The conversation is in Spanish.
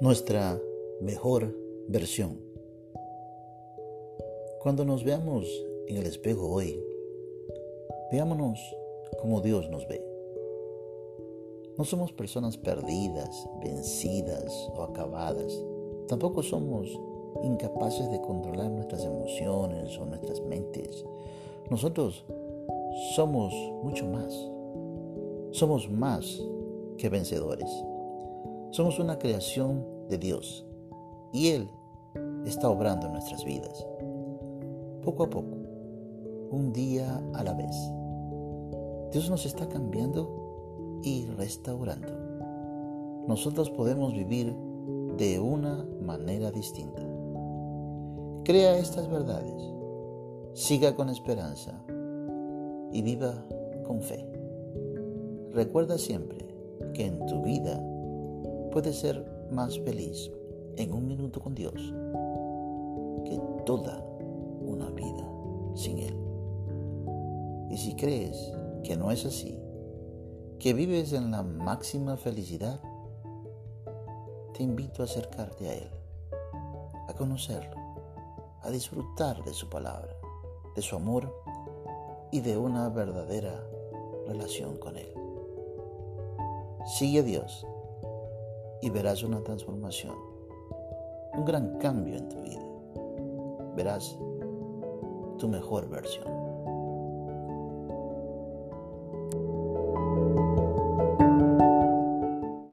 nuestra mejor versión. Cuando nos veamos en el espejo hoy, veámonos como Dios nos ve. No somos personas perdidas, vencidas o acabadas. Tampoco somos incapaces de controlar nuestras emociones o nuestras mentes. Nosotros somos mucho más. Somos más que vencedores. Somos una creación de Dios y Él está obrando en nuestras vidas. Poco a poco, un día a la vez. Dios nos está cambiando y restaurando. Nosotros podemos vivir de una manera distinta. Crea estas verdades, siga con esperanza y viva con fe. Recuerda siempre que en tu vida puedes ser más feliz en un minuto con Dios que toda una vida sin Él. Y si crees que no es así, que vives en la máxima felicidad, te invito a acercarte a Él, a conocerlo, a disfrutar de su palabra, de su amor y de una verdadera relación con Él. Sigue a Dios y verás una transformación, un gran cambio en tu vida. Verás tu mejor versión.